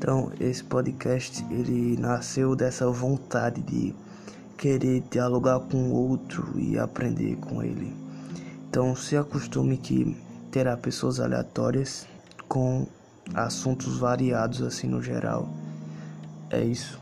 Então, esse podcast ele nasceu dessa vontade de querer dialogar com o outro e aprender com ele. Então, se acostume que terá pessoas aleatórias com assuntos variados assim no geral. É isso.